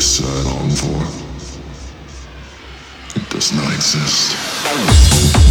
suicide on for. It does not exist.